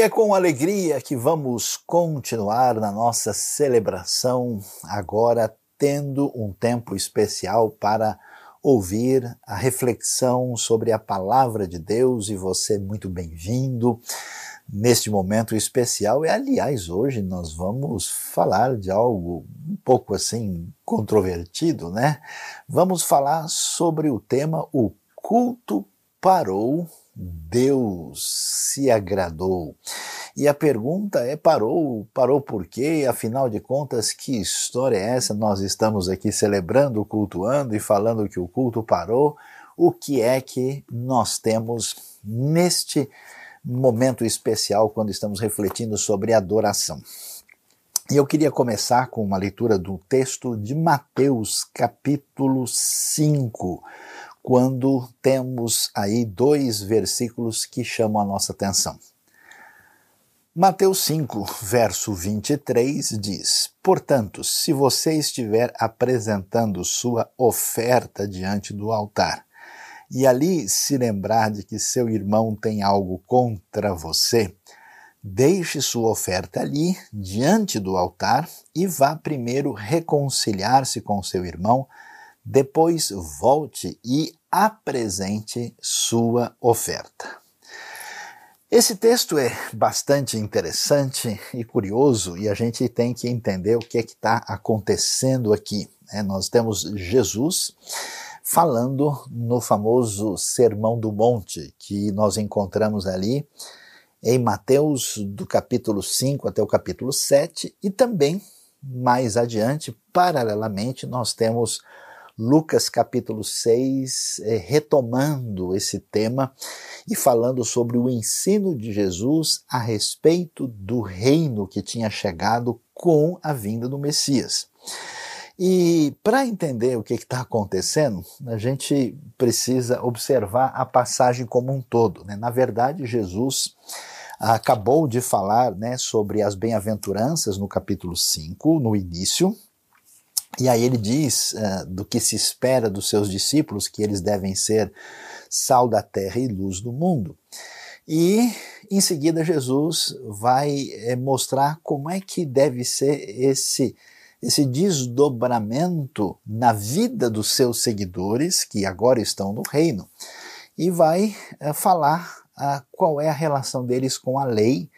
E é com alegria que vamos continuar na nossa celebração, agora tendo um tempo especial para ouvir a reflexão sobre a palavra de Deus e você muito bem-vindo neste momento especial. E aliás, hoje nós vamos falar de algo um pouco assim controvertido, né? Vamos falar sobre o tema o culto parou Deus se agradou. E a pergunta é: parou? Parou por quê? Afinal de contas, que história é essa? Nós estamos aqui celebrando, cultuando e falando que o culto parou. O que é que nós temos neste momento especial quando estamos refletindo sobre adoração? E eu queria começar com uma leitura do texto de Mateus, capítulo 5 quando temos aí dois versículos que chamam a nossa atenção. Mateus 5, verso 23 diz: Portanto, se você estiver apresentando sua oferta diante do altar, e ali se lembrar de que seu irmão tem algo contra você, deixe sua oferta ali, diante do altar, e vá primeiro reconciliar-se com seu irmão depois volte e apresente sua oferta. Esse texto é bastante interessante e curioso e a gente tem que entender o que é que está acontecendo aqui. É, nós temos Jesus falando no famoso Sermão do Monte, que nós encontramos ali em Mateus, do capítulo 5 até o capítulo 7, e também mais adiante, paralelamente, nós temos Lucas capítulo 6, é, retomando esse tema e falando sobre o ensino de Jesus a respeito do reino que tinha chegado com a vinda do Messias. E para entender o que está acontecendo, a gente precisa observar a passagem como um todo. Né? Na verdade, Jesus acabou de falar né, sobre as bem-aventuranças no capítulo 5, no início, e aí ele diz uh, do que se espera dos seus discípulos, que eles devem ser sal da terra e luz do mundo. E em seguida Jesus vai é, mostrar como é que deve ser esse esse desdobramento na vida dos seus seguidores que agora estão no reino e vai é, falar uh, qual é a relação deles com a lei,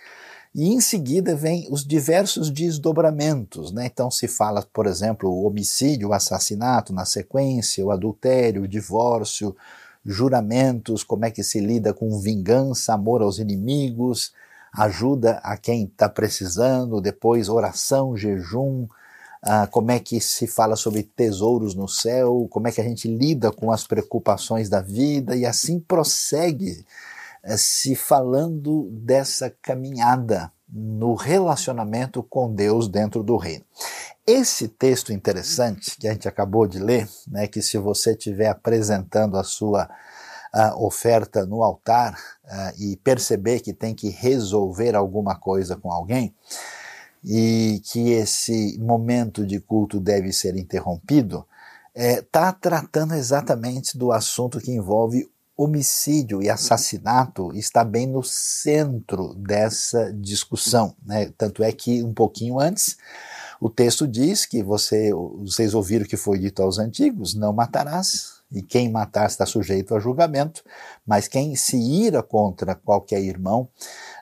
e em seguida vem os diversos desdobramentos, né? Então se fala, por exemplo, o homicídio, o assassinato na sequência, o adultério, o divórcio, juramentos, como é que se lida com vingança, amor aos inimigos, ajuda a quem está precisando, depois oração, jejum, ah, como é que se fala sobre tesouros no céu, como é que a gente lida com as preocupações da vida e assim prossegue se falando dessa caminhada no relacionamento com Deus dentro do reino. Esse texto interessante que a gente acabou de ler, né, que se você estiver apresentando a sua oferta no altar uh, e perceber que tem que resolver alguma coisa com alguém, e que esse momento de culto deve ser interrompido, está é, tratando exatamente do assunto que envolve homicídio e assassinato está bem no centro dessa discussão. Né? Tanto é que um pouquinho antes o texto diz que você, vocês ouviram que foi dito aos antigos: não matarás, e quem matar está sujeito a julgamento, mas quem se ira contra qualquer irmão,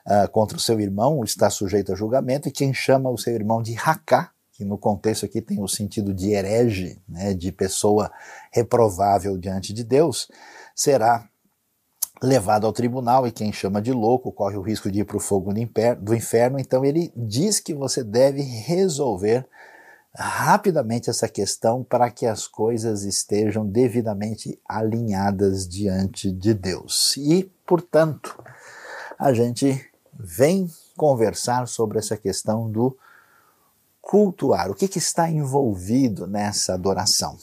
uh, contra o seu irmão, está sujeito a julgamento, e quem chama o seu irmão de racá, que no contexto aqui tem o sentido de herege, né, de pessoa reprovável diante de Deus, será levado ao tribunal e quem chama de louco corre o risco de ir para o fogo do inferno. Então ele diz que você deve resolver rapidamente essa questão para que as coisas estejam devidamente alinhadas diante de Deus. E, portanto, a gente vem conversar sobre essa questão do cultuar. O que, que está envolvido nessa adoração?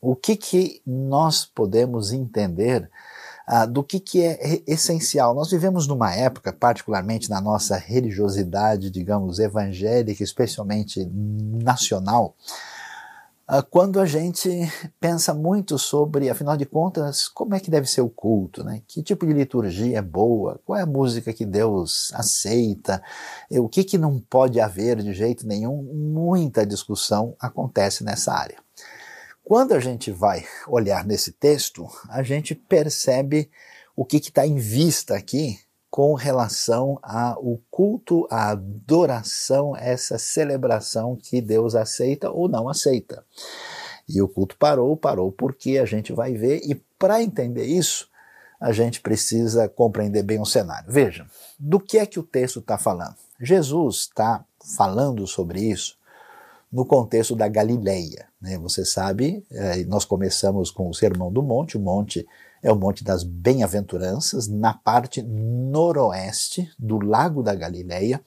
O que, que nós podemos entender ah, do que, que é essencial. Nós vivemos numa época, particularmente na nossa religiosidade, digamos, evangélica, especialmente nacional, quando a gente pensa muito sobre, afinal de contas, como é que deve ser o culto, né? Que tipo de liturgia é boa? Qual é a música que Deus aceita? O que, que não pode haver de jeito nenhum? Muita discussão acontece nessa área. Quando a gente vai olhar nesse texto, a gente percebe o que está em vista aqui com relação ao culto, à adoração, essa celebração que Deus aceita ou não aceita. E o culto parou, parou porque a gente vai ver, e para entender isso, a gente precisa compreender bem o cenário. Veja, do que é que o texto está falando? Jesus está falando sobre isso no contexto da Galileia. Né? Você sabe, eh, nós começamos com o Sermão do Monte, o monte é o Monte das Bem-aventuranças, na parte noroeste do Lago da Galileia,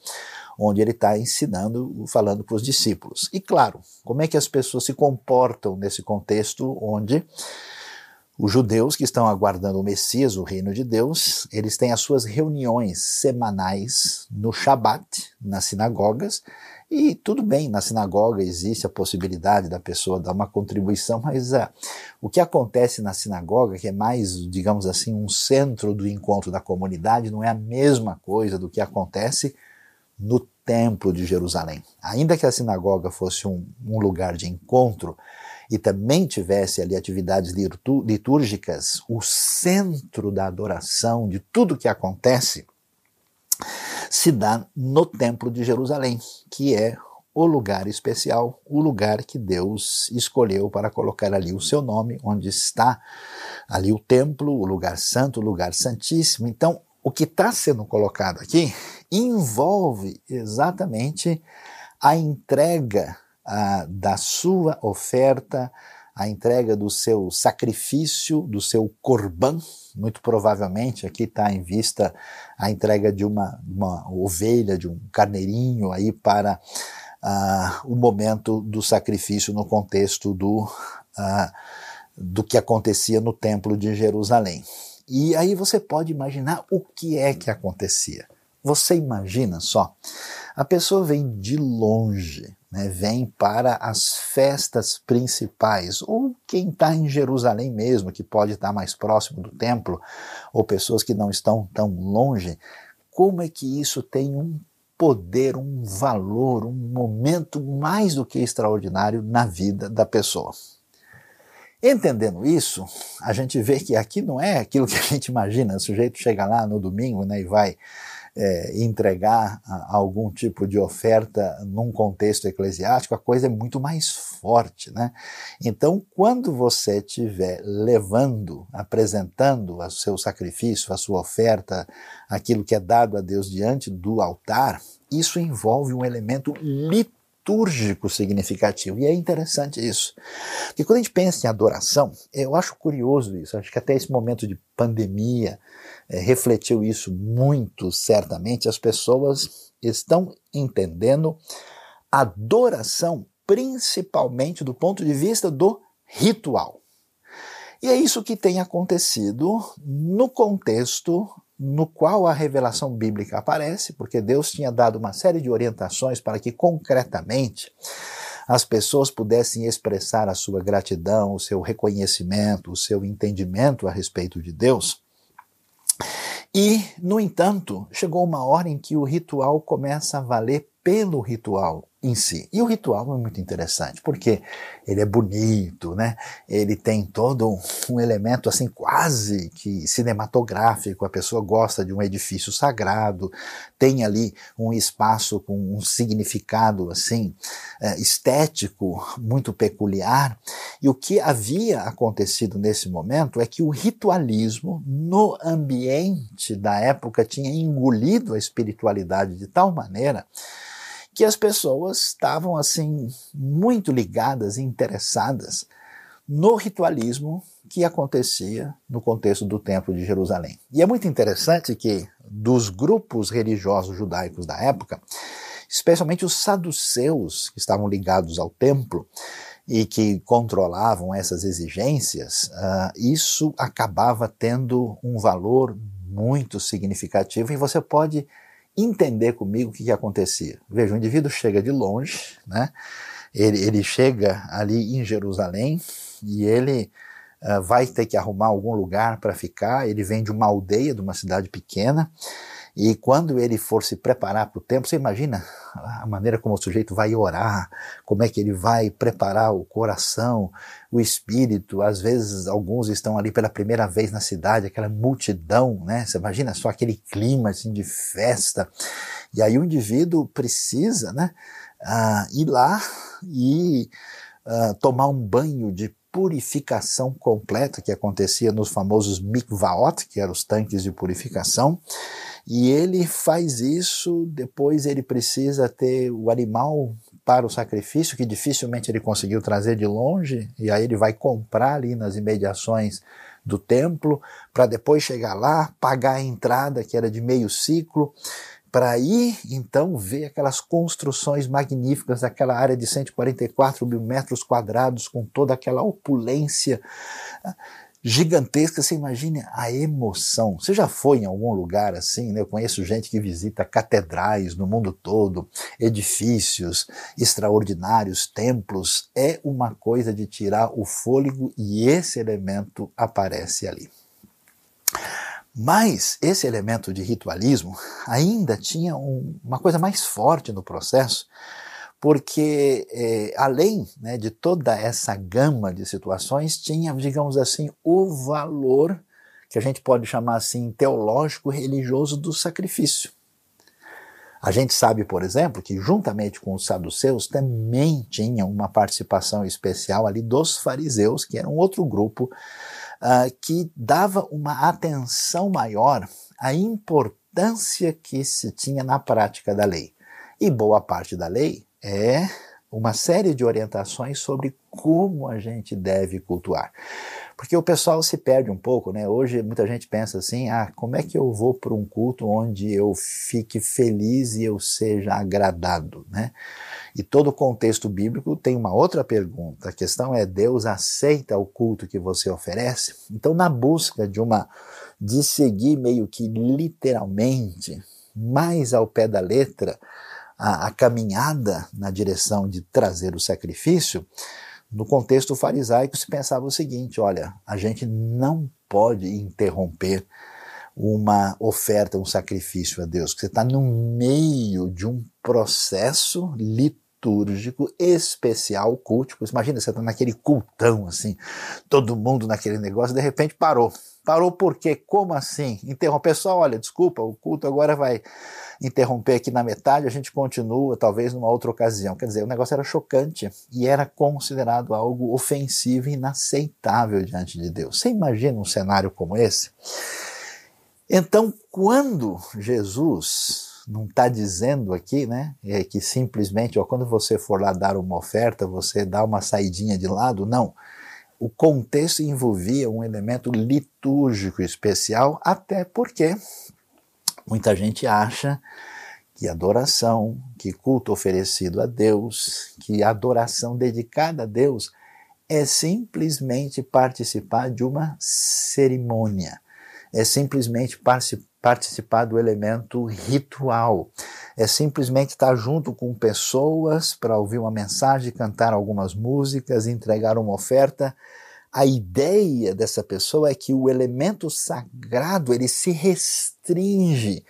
onde ele está ensinando, falando para os discípulos. E claro, como é que as pessoas se comportam nesse contexto onde os judeus que estão aguardando o Messias, o reino de Deus, eles têm as suas reuniões semanais no Shabat, nas sinagogas, e tudo bem, na sinagoga existe a possibilidade da pessoa dar uma contribuição, mas uh, o que acontece na sinagoga, que é mais, digamos assim, um centro do encontro da comunidade, não é a mesma coisa do que acontece no Templo de Jerusalém. Ainda que a sinagoga fosse um, um lugar de encontro e também tivesse ali atividades litúrgicas, o centro da adoração, de tudo que acontece, se dá no Templo de Jerusalém, que é o lugar especial, o lugar que Deus escolheu para colocar ali o seu nome, onde está ali o templo, o lugar santo, o lugar santíssimo. Então, o que está sendo colocado aqui envolve exatamente a entrega a, da sua oferta, a entrega do seu sacrifício, do seu corban, muito provavelmente aqui está em vista a entrega de uma, uma, ovelha, de um carneirinho aí para uh, o momento do sacrifício no contexto do, uh, do que acontecia no templo de Jerusalém. E aí você pode imaginar o que é que acontecia. Você imagina só, a pessoa vem de longe, né, vem para as festas principais, ou quem está em Jerusalém mesmo, que pode estar tá mais próximo do templo, ou pessoas que não estão tão longe, como é que isso tem um poder, um valor, um momento mais do que extraordinário na vida da pessoa. Entendendo isso, a gente vê que aqui não é aquilo que a gente imagina, o sujeito chega lá no domingo né, e vai é, entregar a, algum tipo de oferta num contexto eclesiástico, a coisa é muito mais forte. Né? Então, quando você estiver levando, apresentando o seu sacrifício, a sua oferta, aquilo que é dado a Deus diante do altar, isso envolve um elemento litúrgico litúrgico significativo. E é interessante isso. Porque quando a gente pensa em adoração, eu acho curioso isso. Acho que até esse momento de pandemia é, refletiu isso muito certamente. As pessoas estão entendendo adoração principalmente do ponto de vista do ritual. E é isso que tem acontecido no contexto no qual a revelação bíblica aparece, porque Deus tinha dado uma série de orientações para que concretamente as pessoas pudessem expressar a sua gratidão, o seu reconhecimento, o seu entendimento a respeito de Deus. E, no entanto, chegou uma hora em que o ritual começa a valer pelo ritual em si. E o ritual é muito interessante, porque ele é bonito, né? Ele tem todo um elemento assim quase que cinematográfico, a pessoa gosta de um edifício sagrado, tem ali um espaço com um significado assim é, estético muito peculiar. E o que havia acontecido nesse momento é que o ritualismo no ambiente da época tinha engolido a espiritualidade de tal maneira que as pessoas estavam assim muito ligadas e interessadas no ritualismo que acontecia no contexto do Templo de Jerusalém. E é muito interessante que dos grupos religiosos judaicos da época, especialmente os saduceus que estavam ligados ao templo e que controlavam essas exigências, uh, isso acabava tendo um valor muito significativo e você pode entender comigo o que, que acontecia. Veja, o indivíduo chega de longe, né? Ele, ele chega ali em Jerusalém e ele uh, vai ter que arrumar algum lugar para ficar. Ele vem de uma aldeia, de uma cidade pequena, e quando ele for se preparar para o tempo, você imagina a maneira como o sujeito vai orar, como é que ele vai preparar o coração, o espírito. Às vezes, alguns estão ali pela primeira vez na cidade, aquela multidão, né? Você imagina só aquele clima assim, de festa. E aí o indivíduo precisa, né, uh, ir lá e uh, tomar um banho de purificação completa que acontecia nos famosos mikvaot, que eram os tanques de purificação. E ele faz isso, depois ele precisa ter o animal para o sacrifício, que dificilmente ele conseguiu trazer de longe, e aí ele vai comprar ali nas imediações do templo, para depois chegar lá, pagar a entrada, que era de meio ciclo, para ir então ver aquelas construções magníficas daquela área de 144 mil metros quadrados, com toda aquela opulência gigantesca. Você imagine a emoção. Você já foi em algum lugar assim? Né? Eu conheço gente que visita catedrais no mundo todo, edifícios extraordinários, templos. É uma coisa de tirar o fôlego e esse elemento aparece ali. Mas esse elemento de ritualismo ainda tinha um, uma coisa mais forte no processo, porque é, além né, de toda essa gama de situações, tinha, digamos assim, o valor que a gente pode chamar assim teológico religioso do sacrifício. A gente sabe, por exemplo, que juntamente com os saduceus também tinha uma participação especial ali dos fariseus, que era um outro grupo uh, que dava uma atenção maior à importância que se tinha na prática da lei. E boa parte da lei é uma série de orientações sobre como a gente deve cultuar. Porque o pessoal se perde um pouco, né? Hoje muita gente pensa assim: ah, como é que eu vou para um culto onde eu fique feliz e eu seja agradado, né? E todo o contexto bíblico tem uma outra pergunta. A questão é: Deus aceita o culto que você oferece? Então, na busca de uma de seguir meio que literalmente, mais ao pé da letra, a, a caminhada na direção de trazer o sacrifício, no contexto farisaico se pensava o seguinte: olha, a gente não pode interromper uma oferta, um sacrifício a Deus, você está no meio de um processo litúrgico especial, cultico. Imagina, você está naquele cultão assim, todo mundo naquele negócio, de repente parou. Parou por quê? Como assim? Interromper só, olha, desculpa, o culto agora vai interromper aqui na metade, a gente continua, talvez numa outra ocasião. Quer dizer, o negócio era chocante e era considerado algo ofensivo e inaceitável diante de Deus. Você imagina um cenário como esse? Então, quando Jesus não está dizendo aqui, né, é que simplesmente, ó, quando você for lá dar uma oferta, você dá uma saidinha de lado, não. O contexto envolvia um elemento litúrgico especial, até porque Muita gente acha que adoração, que culto oferecido a Deus, que adoração dedicada a Deus é simplesmente participar de uma cerimônia, é simplesmente participar do elemento ritual, é simplesmente estar junto com pessoas para ouvir uma mensagem, cantar algumas músicas, entregar uma oferta. A ideia dessa pessoa é que o elemento sagrado ele se restringe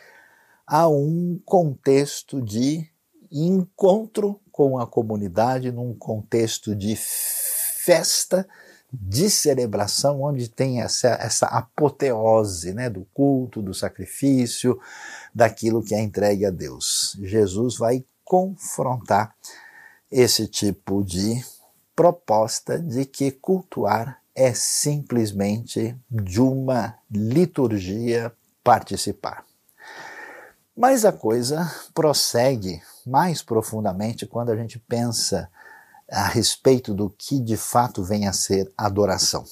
a um contexto de encontro com a comunidade, num contexto de festa, de celebração, onde tem essa, essa apoteose né, do culto, do sacrifício, daquilo que é entregue a Deus. Jesus vai confrontar esse tipo de proposta de que cultuar é simplesmente de uma liturgia participar. Mas a coisa prossegue mais profundamente quando a gente pensa a respeito do que de fato vem a ser adoração.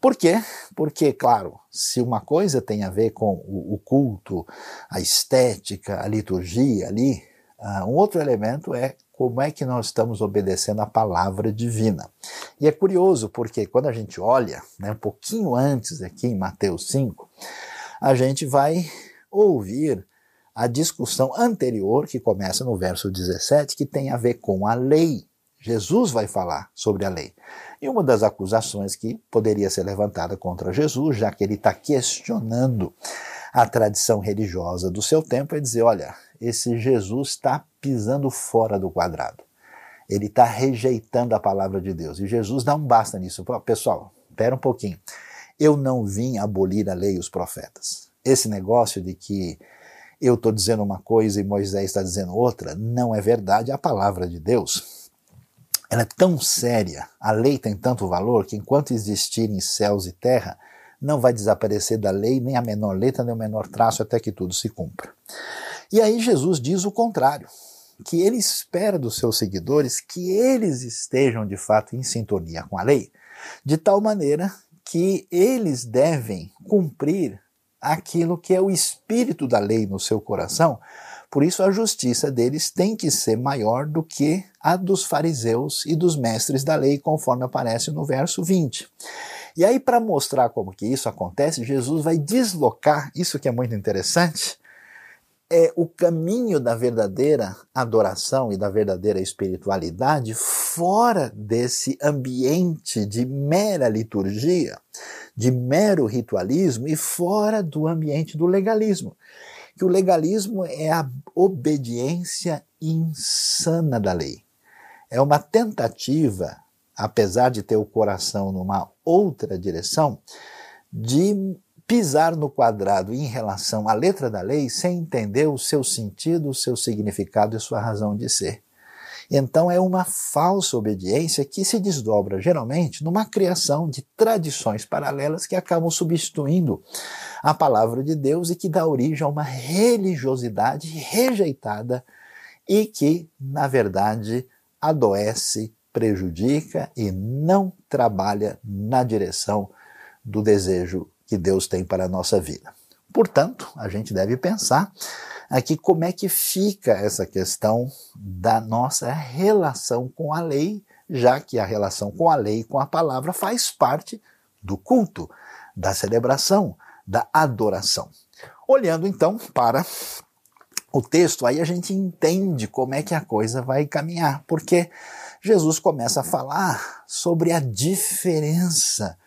Por quê? Porque, claro, se uma coisa tem a ver com o, culto, a estética, a liturgia ali, uh, um outro elemento é como é que nós estamos obedecendo a palavra divina. E é curioso porque quando a gente olha, né, um pouquinho antes aqui em Mateus 5, a gente vai ouvir a discussão anterior, que começa no verso 17, que tem a ver com a lei. Jesus vai falar sobre a lei. E uma das acusações que poderia ser levantada contra Jesus, já que ele está questionando a tradição religiosa do seu tempo, é dizer: olha, esse Jesus está pisando fora do quadrado. Ele está rejeitando a palavra de Deus. E Jesus dá um basta nisso. Pessoal, espera um pouquinho. Eu não vim abolir a lei e os profetas. Esse negócio de que eu estou dizendo uma coisa e Moisés está dizendo outra, não é verdade. A palavra de Deus ela é tão séria, a lei tem tanto valor que enquanto existirem céus e terra, não vai desaparecer da lei nem a menor letra nem o menor traço até que tudo se cumpra. E aí Jesus diz o contrário, que ele espera dos seus seguidores que eles estejam de fato em sintonia com a lei, de tal maneira que eles devem cumprir aquilo que é o espírito da lei no seu coração. Por isso, a justiça deles tem que ser maior do que a dos fariseus e dos mestres da lei, conforme aparece no verso 20. E aí, para mostrar como que isso acontece, Jesus vai deslocar, isso que é muito interessante, é o caminho da verdadeira adoração e da verdadeira espiritualidade fora desse ambiente de mera liturgia, de mero ritualismo e fora do ambiente do legalismo. Que o legalismo é a obediência insana da lei. É uma tentativa, apesar de ter o coração numa outra direção, de pisar no quadrado em relação à letra da lei sem entender o seu sentido, o seu significado e sua razão de ser. Então é uma falsa obediência que se desdobra geralmente numa criação de tradições paralelas que acabam substituindo a palavra de Deus e que dá origem a uma religiosidade rejeitada e que, na verdade, adoece, prejudica e não trabalha na direção do desejo que Deus tem para a nossa vida. Portanto, a gente deve pensar aqui como é que fica essa questão da nossa relação com a lei, já que a relação com a lei com a palavra faz parte do culto, da celebração, da adoração. Olhando então para o texto, aí a gente entende como é que a coisa vai caminhar, porque Jesus começa a falar sobre a diferença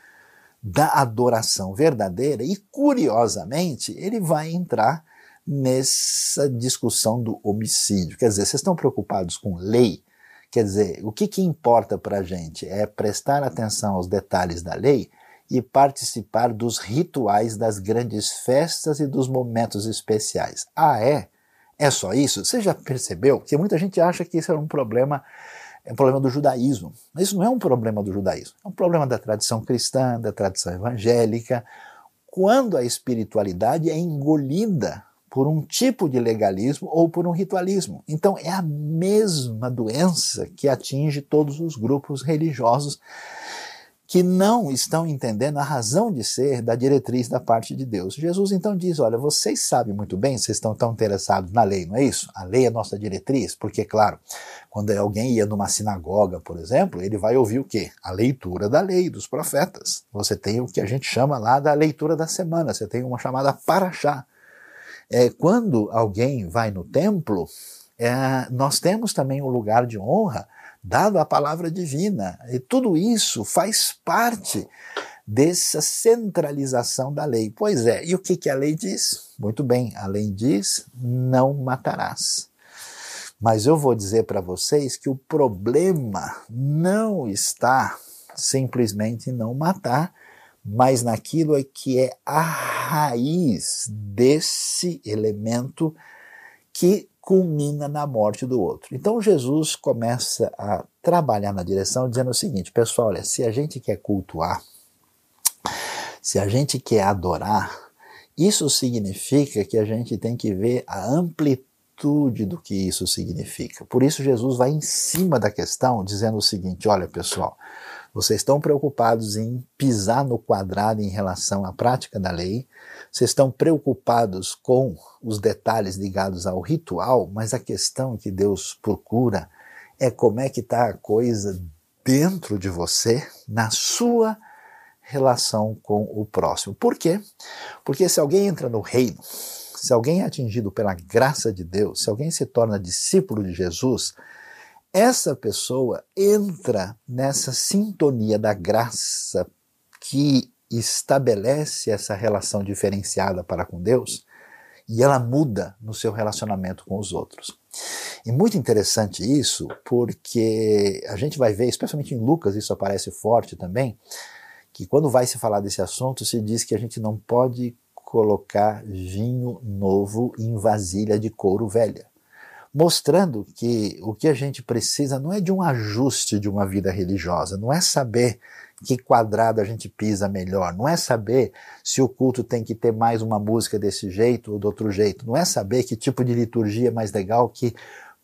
da adoração verdadeira e, curiosamente, ele vai entrar nessa discussão do homicídio. Quer dizer, vocês estão preocupados com lei? Quer dizer, o que, que importa para a gente é prestar atenção aos detalhes da lei e participar dos rituais das grandes festas e dos momentos especiais. Ah, é? É só isso? Você já percebeu que muita gente acha que isso é um problema é um problema do judaísmo. Mas isso não é um problema do judaísmo, é um problema da tradição cristã, da tradição evangélica, quando a espiritualidade é engolida por um tipo de legalismo ou por um ritualismo. Então é a mesma doença que atinge todos os grupos religiosos que não estão entendendo a razão de ser da diretriz da parte de Deus. Jesus então diz: Olha, vocês sabem muito bem, vocês estão tão interessados na lei, não é isso? A lei é nossa diretriz, porque, claro, quando alguém ia numa sinagoga, por exemplo, ele vai ouvir o quê? A leitura da lei, dos profetas. Você tem o que a gente chama lá da leitura da semana, você tem uma chamada paraxá. É, quando alguém vai no templo, é, nós temos também o um lugar de honra dado à palavra divina. E tudo isso faz parte dessa centralização da lei. Pois é, e o que, que a lei diz? Muito bem, a lei diz: não matarás. Mas eu vou dizer para vocês que o problema não está simplesmente em não matar, mas naquilo que é a raiz desse elemento que culmina na morte do outro. Então Jesus começa a trabalhar na direção dizendo o seguinte, pessoal, olha, se a gente quer cultuar, se a gente quer adorar, isso significa que a gente tem que ver a amplitude do que isso significa. Por isso Jesus vai em cima da questão dizendo o seguinte, olha pessoal, vocês estão preocupados em pisar no quadrado em relação à prática da lei, vocês estão preocupados com os detalhes ligados ao ritual, mas a questão que Deus procura é como é que está a coisa dentro de você, na sua relação com o próximo. Por quê? Porque se alguém entra no reino, se alguém é atingido pela graça de Deus, se alguém se torna discípulo de Jesus, essa pessoa entra nessa sintonia da graça que estabelece essa relação diferenciada para com Deus e ela muda no seu relacionamento com os outros. E muito interessante isso, porque a gente vai ver, especialmente em Lucas, isso aparece forte também, que quando vai se falar desse assunto, se diz que a gente não pode colocar vinho novo em vasilha de couro velha. Mostrando que o que a gente precisa não é de um ajuste de uma vida religiosa, não é saber que quadrado a gente pisa melhor. Não é saber se o culto tem que ter mais uma música desse jeito ou do outro jeito. Não é saber que tipo de liturgia é mais legal que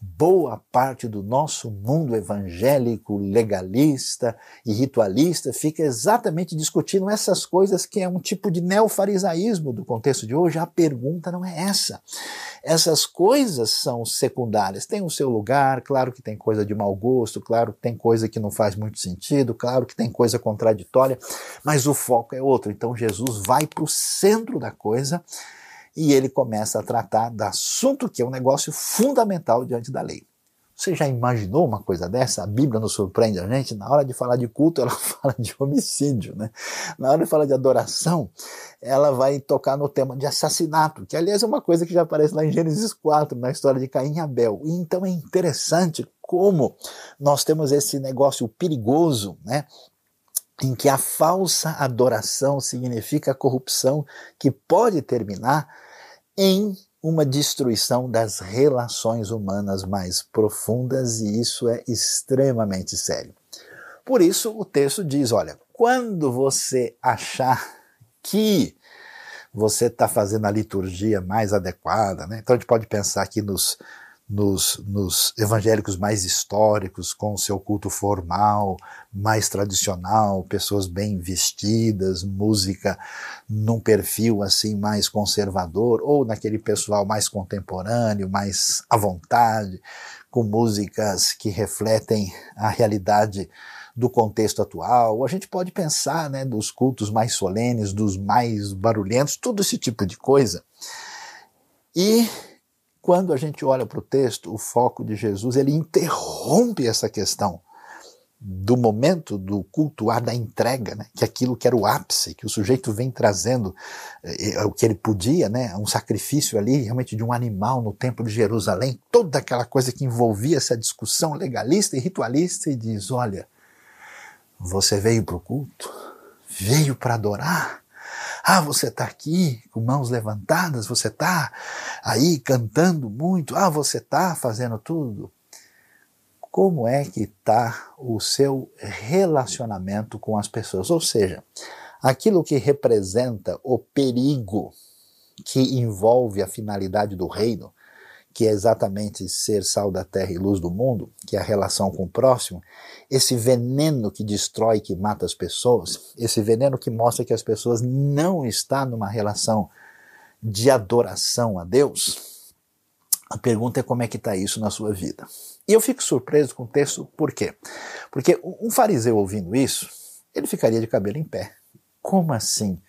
boa parte do nosso mundo evangélico, legalista e ritualista fica exatamente discutindo essas coisas que é um tipo de neofarisaísmo do contexto de hoje. A pergunta não é essa. Essas coisas são secundárias, tem o seu lugar, claro que tem coisa de mau gosto, claro que tem coisa que não faz muito sentido, claro que tem coisa contraditória, mas o foco é outro. Então Jesus vai para o centro da coisa e ele começa a tratar do assunto que é um negócio fundamental diante da lei. Você já imaginou uma coisa dessa? A Bíblia nos surpreende a gente. Na hora de falar de culto, ela fala de homicídio, né? Na hora de falar de adoração, ela vai tocar no tema de assassinato, que aliás é uma coisa que já aparece lá em Gênesis 4, na história de Caim e Abel. E então é interessante como nós temos esse negócio perigoso, né? Em que a falsa adoração significa a corrupção que pode terminar em uma destruição das relações humanas mais profundas, e isso é extremamente sério. Por isso, o texto diz: olha, quando você achar que você está fazendo a liturgia mais adequada, né? então a gente pode pensar aqui nos nos, nos, evangélicos mais históricos, com o seu culto formal, mais tradicional, pessoas bem vestidas, música num perfil assim mais conservador, ou naquele pessoal mais contemporâneo, mais à vontade, com músicas que refletem a realidade do contexto atual. A gente pode pensar né, dos cultos mais solenes, dos mais barulhentos, todo esse tipo de coisa. E quando a gente olha para o texto, o foco de Jesus, ele interrompe essa questão do momento do cultuar da entrega, né? que aquilo que era o ápice, que o sujeito vem trazendo eh, eh, o que ele podia, né? um sacrifício ali realmente de um animal no templo de Jerusalém, toda aquela coisa que envolvia essa discussão legalista e ritualista, e diz: olha, você veio para o culto, veio para adorar, ah, você está aqui com mãos levantadas, você está aí cantando muito, ah, você está fazendo tudo. Como é que está o seu relacionamento com as pessoas? Ou seja, aquilo que representa o perigo que envolve a finalidade do reino, que é exatamente ser sal da terra e luz do mundo, que é a relação com o próximo, esse veneno que destrói, que mata as pessoas, esse veneno que mostra que as pessoas não estão numa relação de adoração a Deus, a pergunta é como é que está isso na sua vida. E eu fico surpreso com o texto, por quê? Porque um fariseu ouvindo isso, ele ficaria de cabelo em pé. Como assim?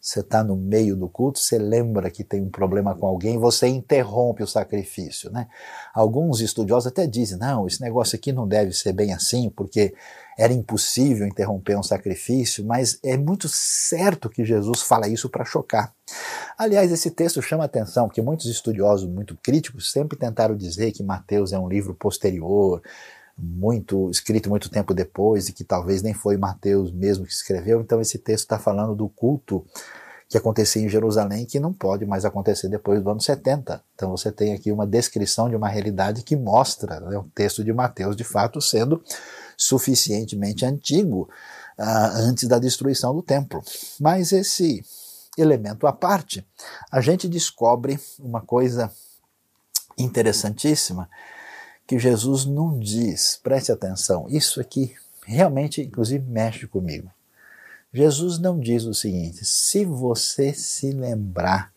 Você está no meio do culto, você lembra que tem um problema com alguém, você interrompe o sacrifício. Né? Alguns estudiosos até dizem: não, esse negócio aqui não deve ser bem assim, porque era impossível interromper um sacrifício, mas é muito certo que Jesus fala isso para chocar. Aliás, esse texto chama atenção, porque muitos estudiosos muito críticos sempre tentaram dizer que Mateus é um livro posterior, muito escrito muito tempo depois e que talvez nem foi Mateus mesmo que escreveu. Então esse texto está falando do culto que acontecia em Jerusalém que não pode mais acontecer depois do ano 70. Então você tem aqui uma descrição de uma realidade que mostra né, o texto de Mateus de fato sendo suficientemente antigo uh, antes da destruição do templo. Mas esse elemento à parte, a gente descobre uma coisa interessantíssima que Jesus não diz, preste atenção, isso aqui realmente, inclusive, mexe comigo. Jesus não diz o seguinte: se você se lembrar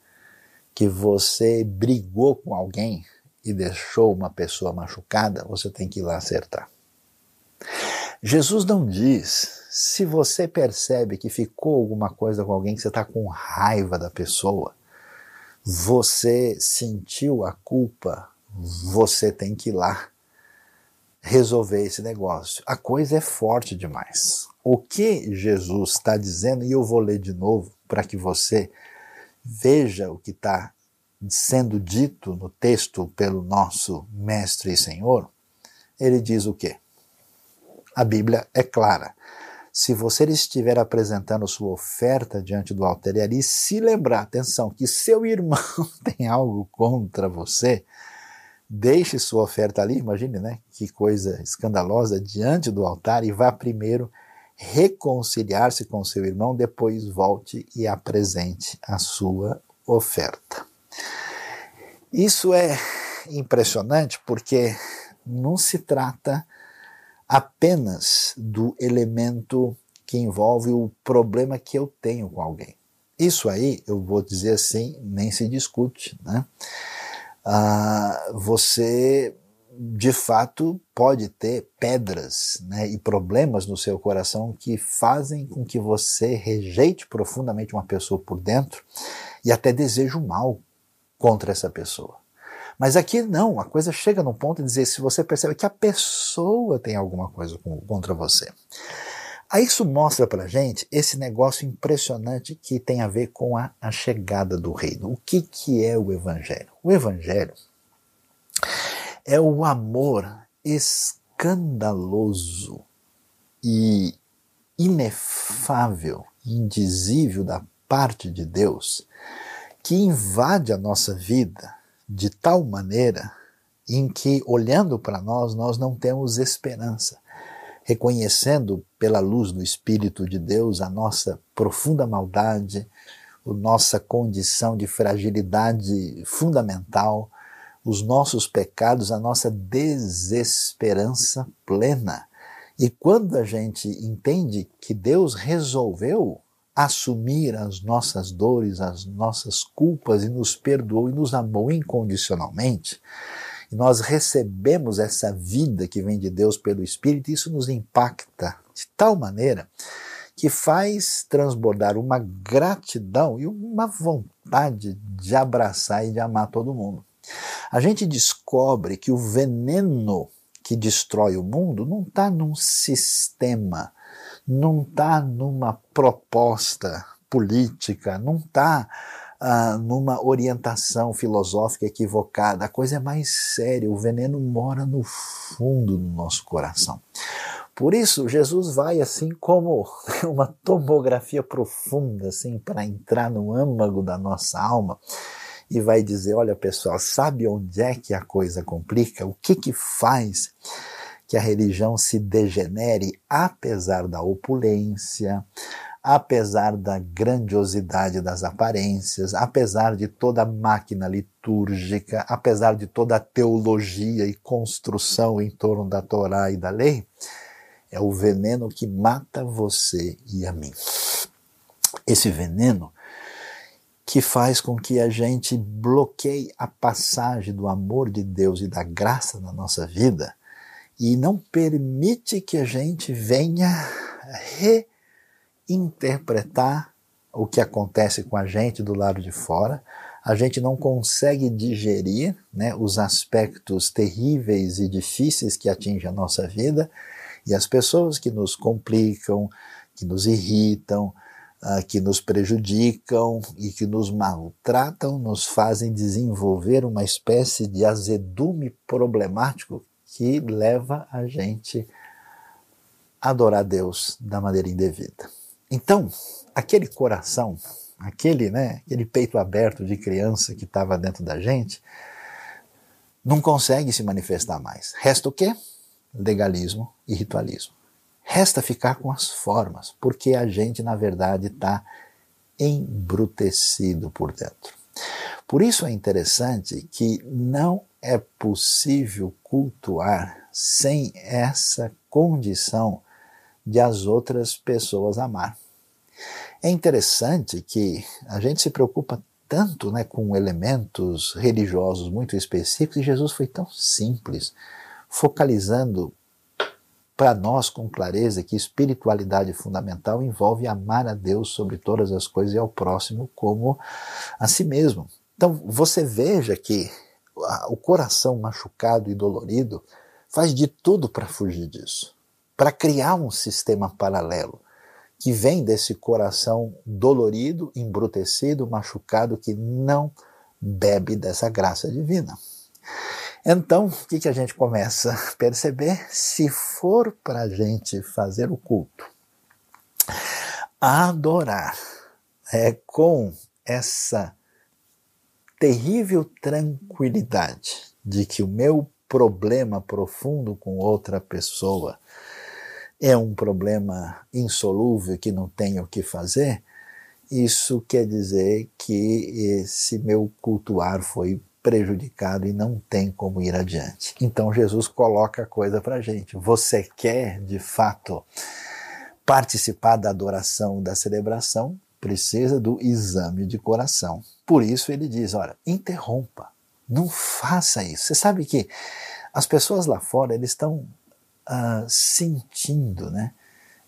que você brigou com alguém e deixou uma pessoa machucada, você tem que ir lá acertar. Jesus não diz se você percebe que ficou alguma coisa com alguém que você está com raiva da pessoa, você sentiu a culpa você tem que ir lá resolver esse negócio. A coisa é forte demais. O que Jesus está dizendo, e eu vou ler de novo para que você veja o que está sendo dito no texto pelo nosso Mestre e Senhor, ele diz o quê? A Bíblia é clara. Se você estiver apresentando sua oferta diante do altar e ali se lembrar, atenção, que seu irmão tem algo contra você, deixe sua oferta ali, imagine, né? Que coisa escandalosa, diante do altar e vá primeiro reconciliar-se com seu irmão, depois volte e apresente a sua oferta. Isso é impressionante porque não se trata apenas do elemento que envolve o problema que eu tenho com alguém. Isso aí, eu vou dizer assim, nem se discute. Né? Ah, você, de fato, pode ter pedras né, e problemas no seu coração que fazem com que você rejeite profundamente uma pessoa por dentro e até deseje o mal contra essa pessoa. Mas aqui não, a coisa chega num ponto de dizer se você percebe que a pessoa tem alguma coisa contra você. Aí isso mostra pra gente esse negócio impressionante que tem a ver com a, a chegada do reino. O que, que é o evangelho? O evangelho é o amor escandaloso e inefável, indizível da parte de Deus que invade a nossa vida de tal maneira em que, olhando para nós, nós não temos esperança, reconhecendo pela luz do Espírito de Deus a nossa profunda maldade, a nossa condição de fragilidade fundamental, os nossos pecados, a nossa desesperança plena. E quando a gente entende que Deus resolveu assumir as nossas dores, as nossas culpas e nos perdoou e nos amou incondicionalmente, e nós recebemos essa vida que vem de Deus pelo Espírito, isso nos impacta de tal maneira que faz transbordar uma gratidão e uma vontade de abraçar e de amar todo mundo. A gente descobre que o veneno que destrói o mundo não está num sistema não está numa proposta política, não está ah, numa orientação filosófica equivocada. A coisa é mais séria, o veneno mora no fundo do nosso coração. Por isso, Jesus vai assim como uma tomografia profunda, assim, para entrar no âmago da nossa alma e vai dizer: olha, pessoal, sabe onde é que a coisa complica? O que que faz que a religião se degenere apesar da opulência, apesar da grandiosidade das aparências, apesar de toda a máquina litúrgica, apesar de toda a teologia e construção em torno da Torá e da lei, é o veneno que mata você e a mim. Esse veneno que faz com que a gente bloqueie a passagem do amor de Deus e da graça na nossa vida e não permite que a gente venha reinterpretar o que acontece com a gente do lado de fora. A gente não consegue digerir né, os aspectos terríveis e difíceis que atingem a nossa vida e as pessoas que nos complicam, que nos irritam, uh, que nos prejudicam e que nos maltratam, nos fazem desenvolver uma espécie de azedume problemático que leva a gente a adorar Deus da maneira indevida. Então, aquele coração, aquele, né, aquele peito aberto de criança que estava dentro da gente, não consegue se manifestar mais. Resta o quê? Legalismo e ritualismo. Resta ficar com as formas, porque a gente, na verdade, está embrutecido por dentro. Por isso é interessante que não é possível cultuar sem essa condição de as outras pessoas amar. É interessante que a gente se preocupa tanto né, com elementos religiosos muito específicos e Jesus foi tão simples, focalizando para nós com clareza que espiritualidade fundamental envolve amar a Deus sobre todas as coisas e ao próximo como a si mesmo. Então você veja que o coração machucado e dolorido faz de tudo para fugir disso, para criar um sistema paralelo que vem desse coração dolorido, embrutecido, machucado, que não bebe dessa graça divina. Então, o que, que a gente começa a perceber? Se for para a gente fazer o culto, adorar é, com essa terrível tranquilidade de que o meu problema profundo com outra pessoa é um problema insolúvel que não tenho o que fazer, isso quer dizer que esse meu cultuar foi prejudicado e não tem como ir adiante. Então Jesus coloca a coisa para gente. Você quer de fato participar da adoração, da celebração? Precisa do exame de coração. Por isso ele diz: olha, interrompa, não faça isso. Você sabe que as pessoas lá fora eles estão uh, sentindo, né,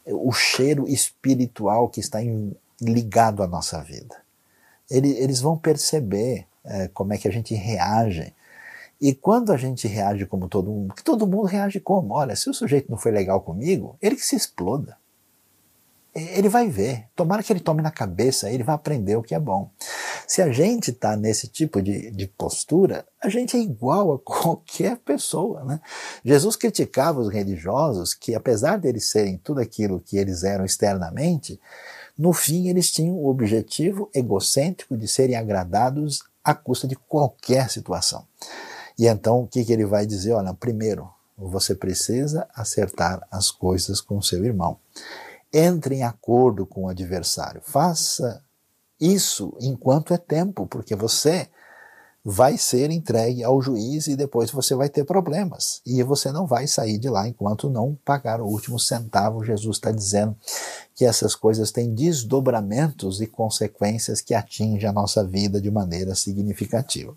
o cheiro espiritual que está em, ligado à nossa vida. Eles, eles vão perceber é, como é que a gente reage. E quando a gente reage como todo mundo, que todo mundo reage como? Olha, se o sujeito não foi legal comigo, ele que se exploda. Ele vai ver. Tomara que ele tome na cabeça, ele vai aprender o que é bom. Se a gente está nesse tipo de, de postura, a gente é igual a qualquer pessoa. Né? Jesus criticava os religiosos que, apesar de eles serem tudo aquilo que eles eram externamente, no fim eles tinham o objetivo egocêntrico de serem agradados à custa de qualquer situação. E então o que, que ele vai dizer? Olha, primeiro, você precisa acertar as coisas com seu irmão. Entre em acordo com o adversário. Faça isso enquanto é tempo, porque você vai ser entregue ao juiz e depois você vai ter problemas. E você não vai sair de lá enquanto não pagar o último centavo. Jesus está dizendo que essas coisas têm desdobramentos e consequências que atingem a nossa vida de maneira significativa.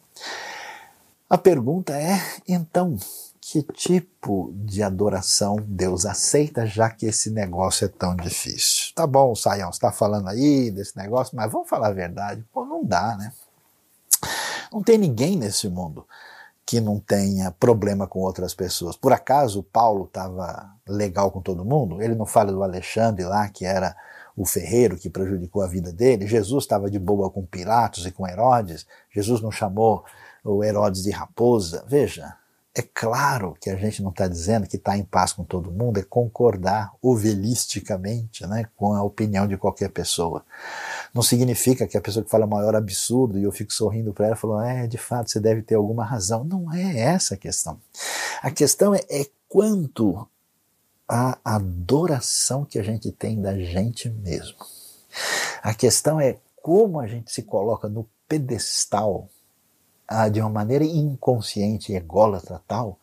A pergunta é, então, que tipo de adoração Deus aceita, já que esse negócio é tão difícil? Tá bom, Saião, você está falando aí desse negócio, mas vamos falar a verdade. Pô, não dá, né? Não tem ninguém nesse mundo que não tenha problema com outras pessoas. Por acaso Paulo estava legal com todo mundo? Ele não fala do Alexandre lá, que era o ferreiro que prejudicou a vida dele. Jesus estava de boa com Pilatos e com Herodes. Jesus não chamou o Herodes de raposa. Veja, é claro que a gente não está dizendo que está em paz com todo mundo, é concordar ovelisticamente né, com a opinião de qualquer pessoa. Não significa que a pessoa que fala maior absurdo e eu fico sorrindo para ela falando, é, de fato, você deve ter alguma razão. Não é essa a questão. A questão é, é quanto a adoração que a gente tem da gente mesmo. A questão é como a gente se coloca no pedestal ah, de uma maneira inconsciente ególatra tal,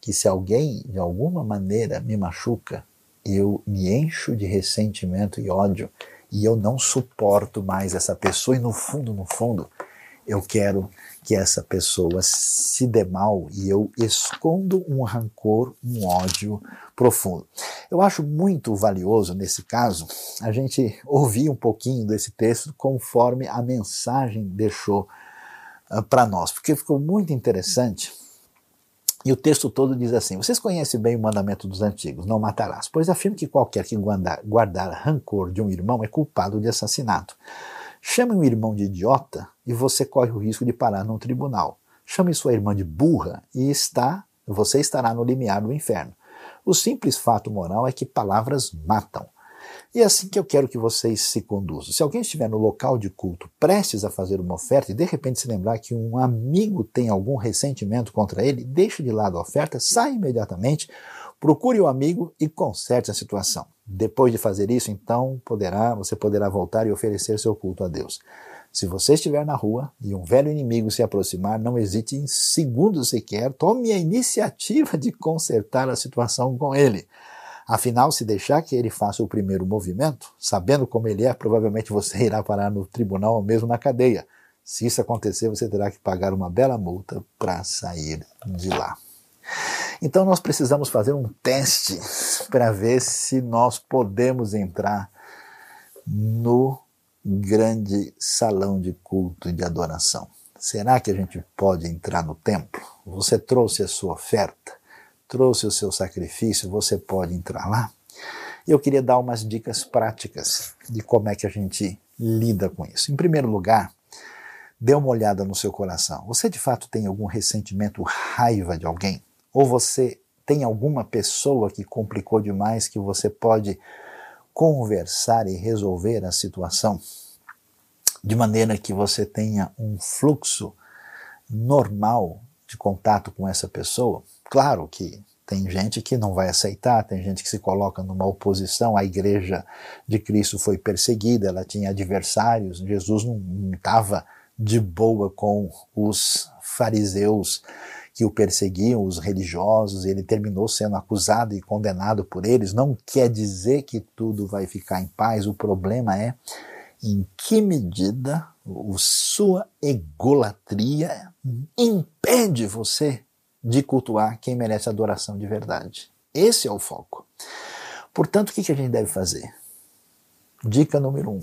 que se alguém de alguma maneira me machuca, eu me encho de ressentimento e ódio e eu não suporto mais essa pessoa e no fundo, no fundo, eu quero que essa pessoa se dê mal e eu escondo um rancor, um ódio profundo. Eu acho muito valioso nesse caso a gente ouvir um pouquinho desse texto conforme a mensagem deixou uh, para nós, porque ficou muito interessante. E o texto todo diz assim: Vocês conhecem bem o mandamento dos antigos, não matarás, pois afirmo que qualquer que guardar, guardar rancor de um irmão é culpado de assassinato. Chame um irmão de idiota e você corre o risco de parar num tribunal. Chame sua irmã de burra e está, você estará no limiar do inferno. O simples fato moral é que palavras matam. E é assim que eu quero que vocês se conduzam. Se alguém estiver no local de culto prestes a fazer uma oferta e de repente se lembrar que um amigo tem algum ressentimento contra ele, deixe de lado a oferta, saia imediatamente, procure o amigo e conserte a situação. Depois de fazer isso, então, poderá, você poderá voltar e oferecer seu culto a Deus. Se você estiver na rua e um velho inimigo se aproximar, não hesite em segundos sequer, tome a iniciativa de consertar a situação com ele. Afinal, se deixar que ele faça o primeiro movimento, sabendo como ele é, provavelmente você irá parar no tribunal ou mesmo na cadeia. Se isso acontecer, você terá que pagar uma bela multa para sair de lá. Então nós precisamos fazer um teste para ver se nós podemos entrar no grande salão de culto e de adoração. Será que a gente pode entrar no templo? Você trouxe a sua oferta? Trouxe o seu sacrifício, você pode entrar lá. Eu queria dar umas dicas práticas de como é que a gente lida com isso. Em primeiro lugar, dê uma olhada no seu coração. Você de fato tem algum ressentimento, raiva de alguém? Ou você tem alguma pessoa que complicou demais que você pode conversar e resolver a situação de maneira que você tenha um fluxo normal de contato com essa pessoa? Claro que tem gente que não vai aceitar, tem gente que se coloca numa oposição. A igreja de Cristo foi perseguida, ela tinha adversários. Jesus não estava de boa com os fariseus que o perseguiam, os religiosos, ele terminou sendo acusado e condenado por eles. Não quer dizer que tudo vai ficar em paz, o problema é em que medida a sua egolatria impede você de cultuar quem merece adoração de verdade. Esse é o foco. Portanto, o que a gente deve fazer? Dica número um: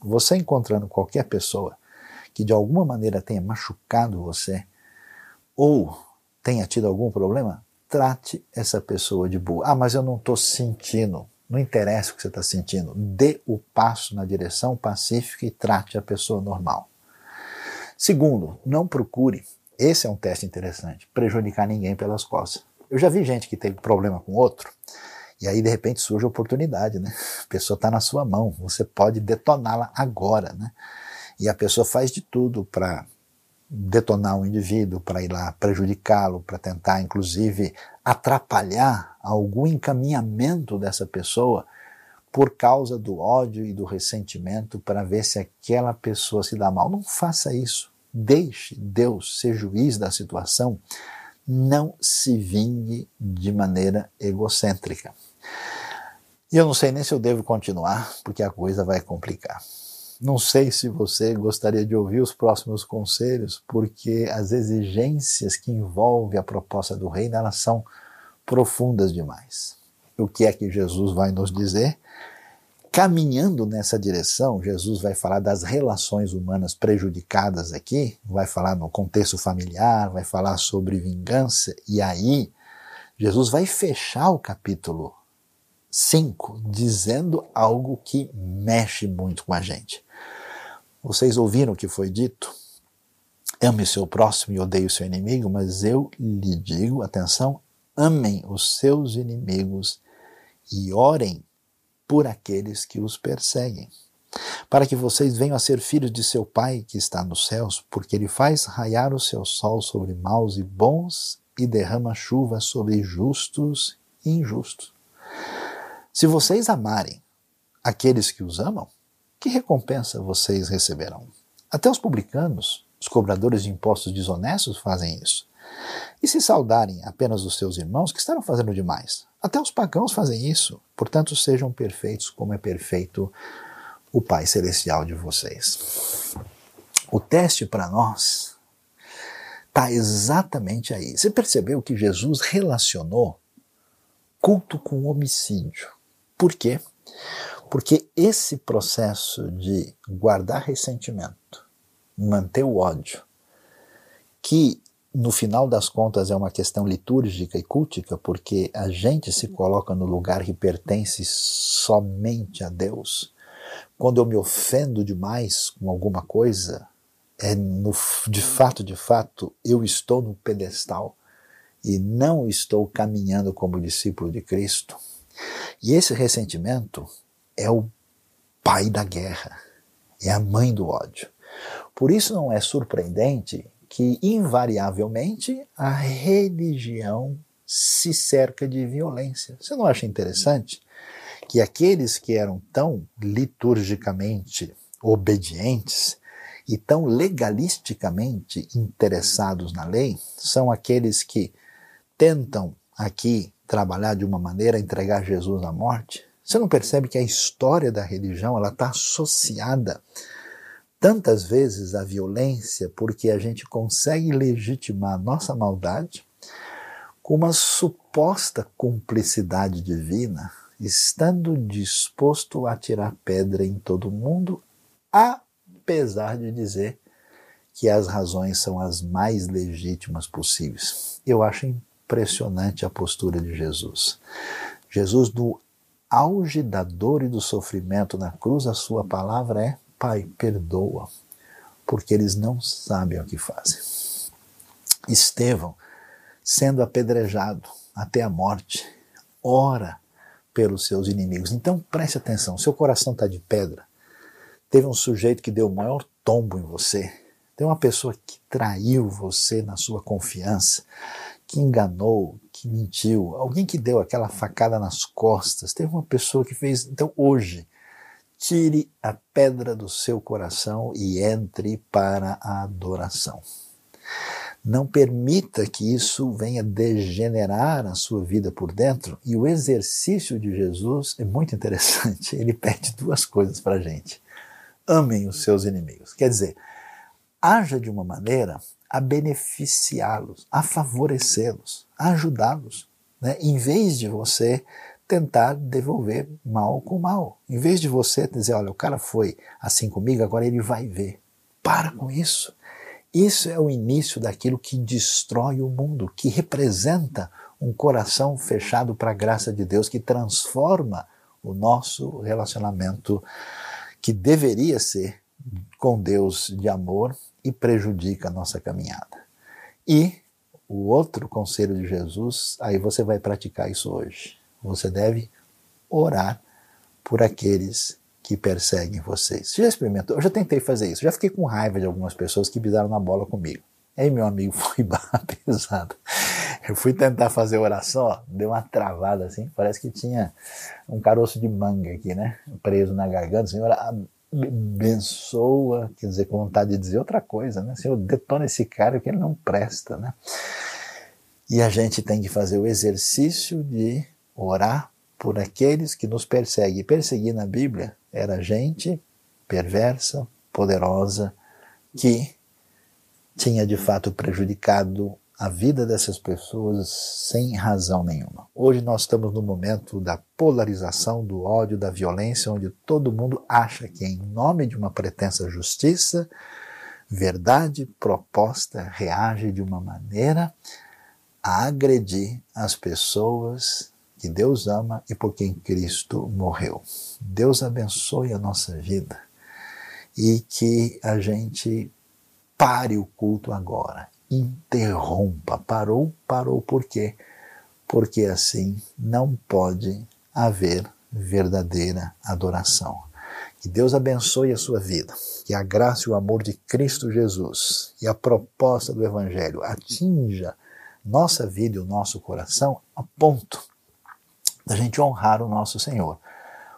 você encontrando qualquer pessoa que de alguma maneira tenha machucado você, ou tenha tido algum problema, trate essa pessoa de boa. Ah, mas eu não estou sentindo. Não interessa o que você está sentindo. Dê o passo na direção pacífica e trate a pessoa normal. Segundo, não procure, esse é um teste interessante, prejudicar ninguém pelas costas. Eu já vi gente que teve problema com outro, e aí de repente surge a oportunidade, né? A pessoa está na sua mão, você pode detoná-la agora, né? E a pessoa faz de tudo para detonar um indivíduo, para ir lá prejudicá-lo, para tentar, inclusive, atrapalhar algum encaminhamento dessa pessoa por causa do ódio e do ressentimento para ver se aquela pessoa se dá mal. Não faça isso. Deixe Deus ser juiz da situação. Não se vingue de maneira egocêntrica. E eu não sei nem se eu devo continuar, porque a coisa vai complicar. Não sei se você gostaria de ouvir os próximos conselhos, porque as exigências que envolve a proposta do reino, elas são profundas demais. O que é que Jesus vai nos dizer? Caminhando nessa direção, Jesus vai falar das relações humanas prejudicadas aqui, vai falar no contexto familiar, vai falar sobre vingança, e aí Jesus vai fechar o capítulo 5 dizendo algo que mexe muito com a gente. Vocês ouviram o que foi dito? Ame seu próximo e odeie o seu inimigo, mas eu lhe digo, atenção, amem os seus inimigos e orem por aqueles que os perseguem, para que vocês venham a ser filhos de seu Pai que está nos céus, porque ele faz raiar o seu sol sobre maus e bons e derrama chuva sobre justos e injustos. Se vocês amarem aqueles que os amam, que recompensa vocês receberão? Até os publicanos, os cobradores de impostos desonestos fazem isso. E se saudarem apenas os seus irmãos, que estarão fazendo demais? Até os pagãos fazem isso. Portanto, sejam perfeitos como é perfeito o Pai Celestial de vocês. O teste para nós está exatamente aí. Você percebeu que Jesus relacionou culto com homicídio. Por quê? Porque esse processo de guardar ressentimento, manter o ódio, que no final das contas é uma questão litúrgica e cultica, porque a gente se coloca no lugar que pertence somente a Deus. Quando eu me ofendo demais com alguma coisa, é no, de fato, de fato, eu estou no pedestal e não estou caminhando como discípulo de Cristo. E esse ressentimento é o pai da guerra, é a mãe do ódio. Por isso não é surpreendente que, invariavelmente, a religião se cerca de violência. Você não acha interessante que aqueles que eram tão liturgicamente obedientes e tão legalisticamente interessados na lei são aqueles que tentam aqui trabalhar de uma maneira entregar Jesus à morte? Você não percebe que a história da religião ela está associada tantas vezes à violência porque a gente consegue legitimar a nossa maldade com uma suposta cumplicidade divina, estando disposto a tirar pedra em todo mundo, apesar de dizer que as razões são as mais legítimas possíveis. Eu acho impressionante a postura de Jesus. Jesus, no auge da dor e do sofrimento na cruz, a sua palavra é: Pai, perdoa, porque eles não sabem o que fazem. Estevão, sendo apedrejado até a morte, ora pelos seus inimigos. Então preste atenção: seu coração está de pedra. Teve um sujeito que deu o maior tombo em você. Tem uma pessoa que traiu você na sua confiança, que enganou, que mentiu, alguém que deu aquela facada nas costas. Teve uma pessoa que fez. Então hoje, tire a pedra do seu coração e entre para a adoração. Não permita que isso venha degenerar a sua vida por dentro. E o exercício de Jesus é muito interessante. Ele pede duas coisas para a gente: amem os seus inimigos. Quer dizer, haja de uma maneira a beneficiá-los, a favorecê-los, a ajudá-los, né? em vez de você tentar devolver mal com mal. Em vez de você dizer, olha, o cara foi assim comigo, agora ele vai ver. Para com isso. Isso é o início daquilo que destrói o mundo, que representa um coração fechado para a graça de Deus, que transforma o nosso relacionamento que deveria ser com Deus de amor e prejudica a nossa caminhada. E o outro conselho de Jesus, aí você vai praticar isso hoje. Você deve orar por aqueles que perseguem vocês. Você já experimentou? Eu já tentei fazer isso. Já fiquei com raiva de algumas pessoas que pisaram na bola comigo. Aí meu amigo foi pesada. Eu fui tentar fazer oração, ó, deu uma travada assim, parece que tinha um caroço de manga aqui, né? Preso na garganta. Senhor, abençoa, quer dizer, com vontade de dizer outra coisa, né? Senhor, detona esse cara que ele não presta, né? E a gente tem que fazer o exercício de orar por aqueles que nos perseguem. Perseguir na Bíblia era gente perversa, poderosa, que tinha de fato prejudicado a vida dessas pessoas sem razão nenhuma. Hoje nós estamos no momento da polarização, do ódio, da violência, onde todo mundo acha que, em nome de uma pretensa justiça, verdade proposta reage de uma maneira a agredir as pessoas que Deus ama e por quem Cristo morreu. Deus abençoe a nossa vida e que a gente pare o culto agora, interrompa. Parou, parou por quê? Porque assim não pode haver verdadeira adoração. Que Deus abençoe a sua vida, que a graça e o amor de Cristo Jesus e a proposta do Evangelho atinja nossa vida e o nosso coração a ponto da gente honrar o nosso Senhor,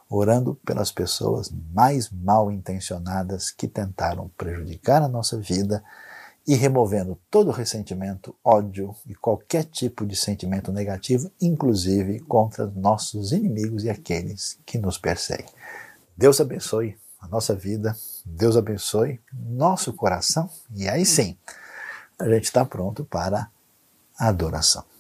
orando pelas pessoas mais mal intencionadas que tentaram prejudicar a nossa vida e removendo todo ressentimento, ódio e qualquer tipo de sentimento negativo, inclusive contra nossos inimigos e aqueles que nos perseguem. Deus abençoe a nossa vida, Deus abençoe nosso coração e aí sim a gente está pronto para a adoração.